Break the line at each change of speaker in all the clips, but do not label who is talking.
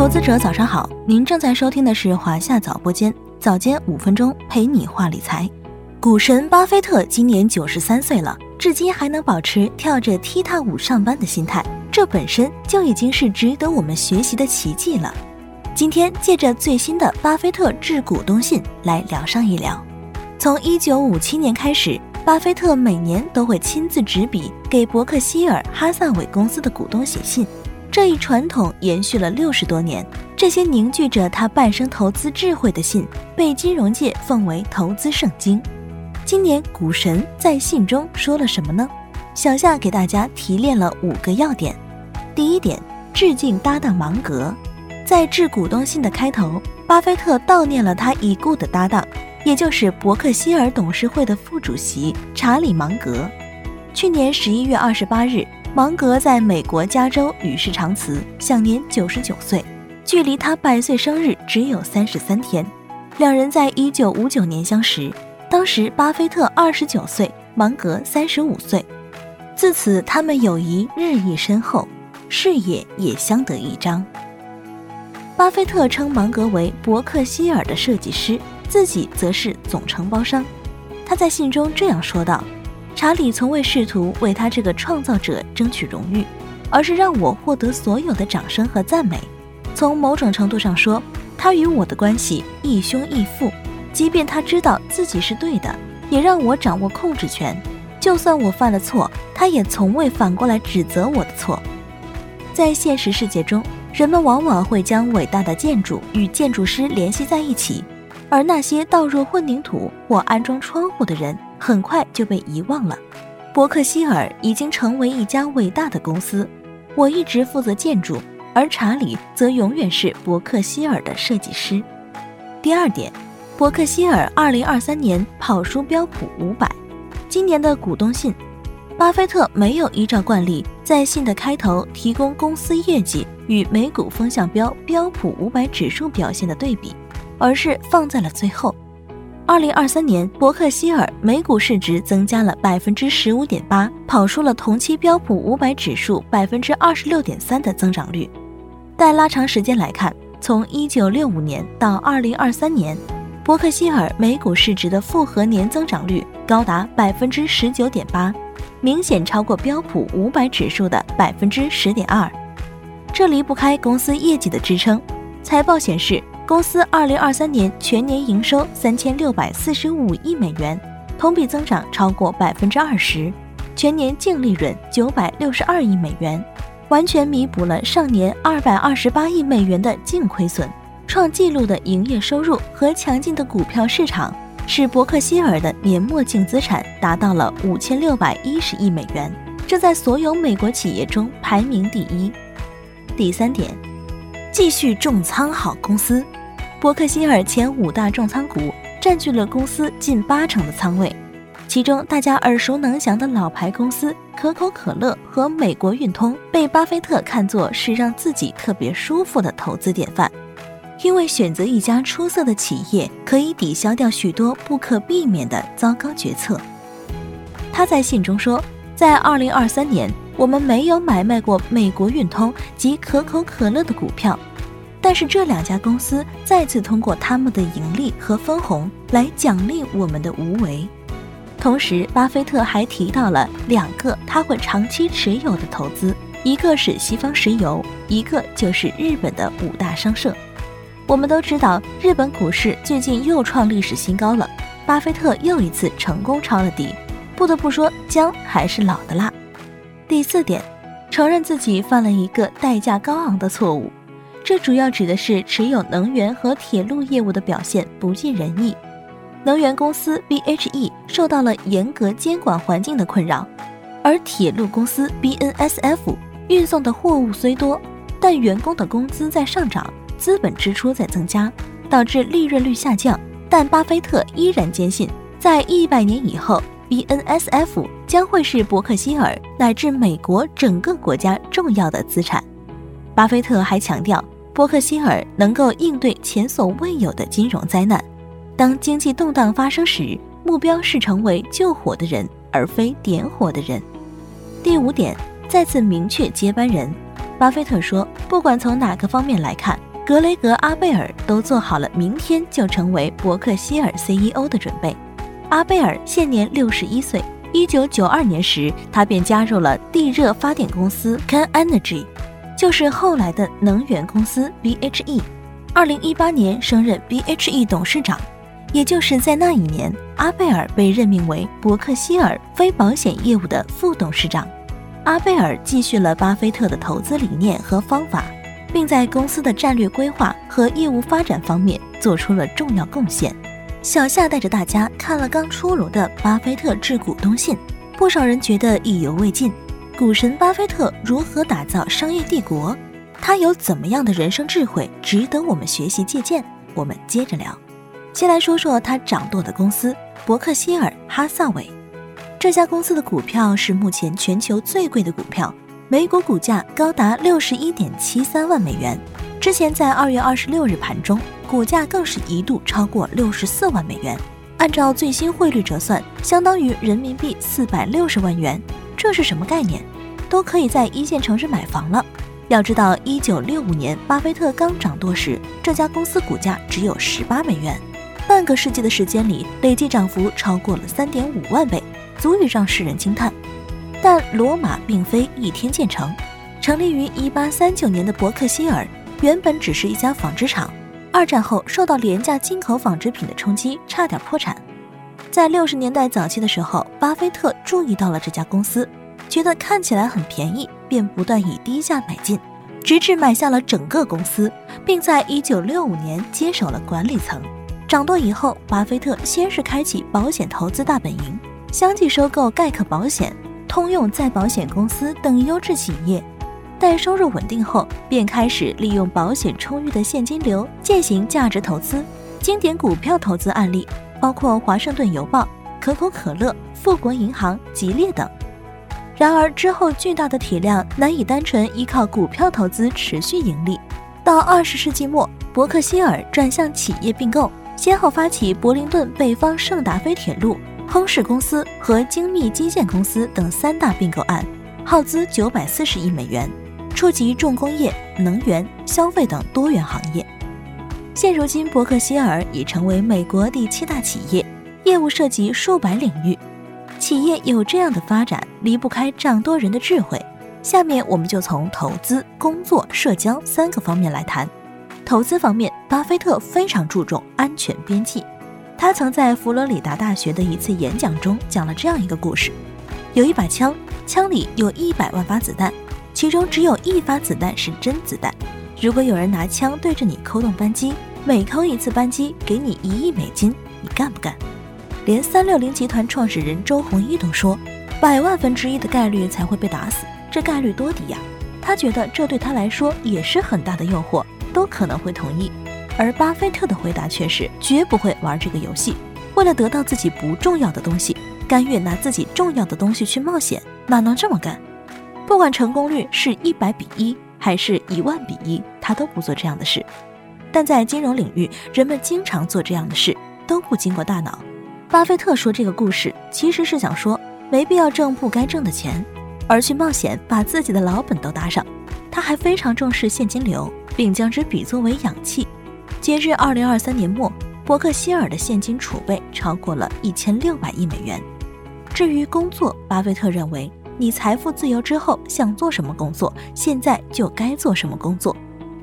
投资者早上好，您正在收听的是华夏早播间，早间五分钟陪你话理财。股神巴菲特今年九十三岁了，至今还能保持跳着踢踏舞上班的心态，这本身就已经是值得我们学习的奇迹了。今天借着最新的巴菲特致股东信来聊上一聊。从一九五七年开始，巴菲特每年都会亲自执笔给伯克希尔哈萨韦公司的股东写信。这一传统延续了六十多年，这些凝聚着他半生投资智慧的信，被金融界奉为投资圣经。今年股神在信中说了什么呢？小夏给大家提炼了五个要点。第一点，致敬搭档芒格。在致股东信的开头，巴菲特悼念了他已故的搭档，也就是伯克希尔董事会的副主席查理芒格。去年十一月二十八日。芒格在美国加州与世长辞，享年九十九岁，距离他百岁生日只有三十三天。两人在一九五九年相识，当时巴菲特二十九岁，芒格三十五岁。自此，他们友谊日益深厚，事业也相得益彰。巴菲特称芒格为伯克希尔的设计师，自己则是总承包商。他在信中这样说道。查理从未试图为他这个创造者争取荣誉，而是让我获得所有的掌声和赞美。从某种程度上说，他与我的关系亦兄亦父。即便他知道自己是对的，也让我掌握控制权。就算我犯了错，他也从未反过来指责我的错。在现实世界中，人们往往会将伟大的建筑与建筑师联系在一起，而那些倒入混凝土或安装窗户的人。很快就被遗忘了。伯克希尔已经成为一家伟大的公司，我一直负责建筑，而查理则永远是伯克希尔的设计师。第二点，伯克希尔二零二三年跑输标普五百。今年的股东信，巴菲特没有依照惯例在信的开头提供公司业绩与美股风向标标普五百指数表现的对比，而是放在了最后。二零二三年，伯克希尔每股市值增加了百分之十五点八，跑输了同期标普五百指数百分之二十六点三的增长率。但拉长时间来看，从一九六五年到二零二三年，伯克希尔每股市值的复合年增长率高达百分之十九点八，明显超过标普五百指数的百分之十点二。这离不开公司业绩的支撑。财报显示。公司二零二三年全年营收三千六百四十五亿美元，同比增长超过百分之二十，全年净利润九百六十二亿美元，完全弥补了上年二百二十八亿美元的净亏损。创纪录的营业收入和强劲的股票市场，使伯克希尔的年末净资产达到了五千六百一十亿美元，这在所有美国企业中排名第一。第三点，继续重仓好公司。伯克希尔前五大重仓股占据了公司近八成的仓位，其中大家耳熟能详的老牌公司可口可乐和美国运通被巴菲特看作是让自己特别舒服的投资典范，因为选择一家出色的企业可以抵消掉许多不可避免的糟糕决策。他在信中说，在2023年，我们没有买卖过美国运通及可口可乐的股票。但是这两家公司再次通过他们的盈利和分红来奖励我们的无为。同时，巴菲特还提到了两个他会长期持有的投资，一个是西方石油，一个就是日本的五大商社。我们都知道，日本股市最近又创历史新高了，巴菲特又一次成功抄了底。不得不说，姜还是老的辣。第四点，承认自己犯了一个代价高昂的错误。这主要指的是持有能源和铁路业务的表现不尽人意。能源公司 BHE 受到了严格监管环境的困扰，而铁路公司 BNSF 运送的货物虽多，但员工的工资在上涨，资本支出在增加，导致利润率下降。但巴菲特依然坚信，在一百年以后，BNSF 将会是伯克希尔乃至美国整个国家重要的资产。巴菲特还强调，伯克希尔能够应对前所未有的金融灾难。当经济动荡发生时，目标是成为救火的人，而非点火的人。第五点，再次明确接班人。巴菲特说，不管从哪个方面来看，格雷格·阿贝尔都做好了明天就成为伯克希尔 CEO 的准备。阿贝尔现年六十一岁。一九九二年时，他便加入了地热发电公司 Can Energy，就是后来的能源公司 BHE。二零一八年升任 BHE 董事长，也就是在那一年，阿贝尔被任命为伯克希尔非保险业务的副董事长。阿贝尔继续了巴菲特的投资理念和方法，并在公司的战略规划和业务发展方面做出了重要贡献。小夏带着大家看了刚出炉的巴菲特致股东信，不少人觉得意犹未尽。股神巴菲特如何打造商业帝国？他有怎么样的人生智慧值得我们学习借鉴？我们接着聊。先来说说他掌舵的公司伯克希尔哈萨韦。这家公司的股票是目前全球最贵的股票，每股股价高达六十一点七三万美元。之前在二月二十六日盘中。股价更是一度超过六十四万美元，按照最新汇率折算，相当于人民币四百六十万元。这是什么概念？都可以在一线城市买房了。要知道，一九六五年巴菲特刚掌舵时，这家公司股价只有十八美元，半个世纪的时间里，累计涨幅超过了三点五万倍，足以让世人惊叹。但罗马并非一天建成，成立于一八三九年的伯克希尔，原本只是一家纺织厂。二战后受到廉价进口纺织品的冲击，差点破产。在六十年代早期的时候，巴菲特注意到了这家公司，觉得看起来很便宜，便不断以低价买进，直至买下了整个公司，并在一九六五年接手了管理层。掌舵以后，巴菲特先是开启保险投资大本营，相继收购盖克保险、通用再保险公司等优质企业。待收入稳定后，便开始利用保险充裕的现金流进行价值投资。经典股票投资案例包括华盛顿邮报、可口可乐、富国银行、吉列等。然而之后巨大的体量难以单纯依靠股票投资持续盈利。到二十世纪末，伯克希尔转向企业并购，先后发起柏林顿北方圣达菲铁路、亨氏公司和精密基建公司等三大并购案，耗资九百四十亿美元。触及重工业、能源、消费等多元行业。现如今，伯克希尔已成为美国第七大企业，业务涉及数百领域。企业有这样的发展，离不开掌舵人的智慧。下面我们就从投资、工作、社交三个方面来谈。投资方面，巴菲特非常注重安全边际。他曾在佛罗里达大学的一次演讲中讲了这样一个故事：有一把枪，枪里有一百万发子弹。其中只有一发子弹是真子弹。如果有人拿枪对着你扣动扳机，每扣一次扳机给你一亿美金，你干不干？连三六零集团创始人周鸿祎都说，百万分之一的概率才会被打死，这概率多低呀！他觉得这对他来说也是很大的诱惑，都可能会同意。而巴菲特的回答却是绝不会玩这个游戏。为了得到自己不重要的东西，甘愿拿自己重要的东西去冒险，哪能这么干？不管成功率是一百比一还是一万比一，他都不做这样的事。但在金融领域，人们经常做这样的事，都不经过大脑。巴菲特说这个故事，其实是想说，没必要挣不该挣的钱，而去冒险把自己的老本都搭上。他还非常重视现金流，并将之比作为氧气。截至二零二三年末，伯克希尔的现金储备超过了一千六百亿美元。至于工作，巴菲特认为。你财富自由之后想做什么工作，现在就该做什么工作，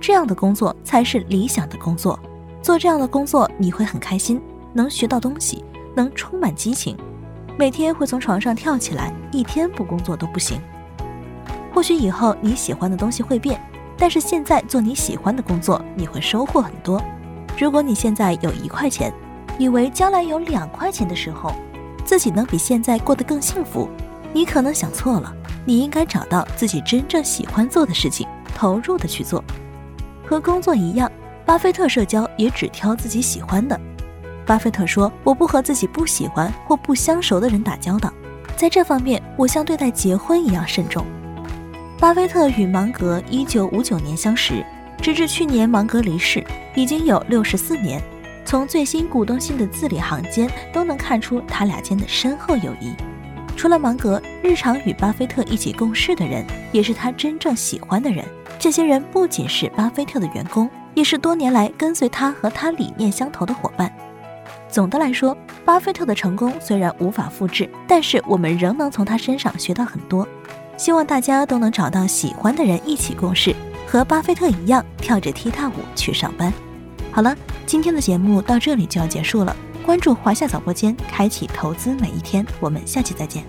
这样的工作才是理想的工作。做这样的工作你会很开心，能学到东西，能充满激情，每天会从床上跳起来，一天不工作都不行。或许以后你喜欢的东西会变，但是现在做你喜欢的工作，你会收获很多。如果你现在有一块钱，以为将来有两块钱的时候，自己能比现在过得更幸福。你可能想错了，你应该找到自己真正喜欢做的事情，投入的去做。和工作一样，巴菲特社交也只挑自己喜欢的。巴菲特说：“我不和自己不喜欢或不相熟的人打交道，在这方面，我像对待结婚一样慎重。”巴菲特与芒格1959年相识，直至去年芒格离世，已经有64年。从最新股东信的字里行间都能看出他俩间的深厚友谊。除了芒格，日常与巴菲特一起共事的人，也是他真正喜欢的人。这些人不仅是巴菲特的员工，也是多年来跟随他和他理念相投的伙伴。总的来说，巴菲特的成功虽然无法复制，但是我们仍能从他身上学到很多。希望大家都能找到喜欢的人一起共事，和巴菲特一样跳着踢踏舞去上班。好了，今天的节目到这里就要结束了。关注华夏早播间，开启投资每一天。我们下期再见。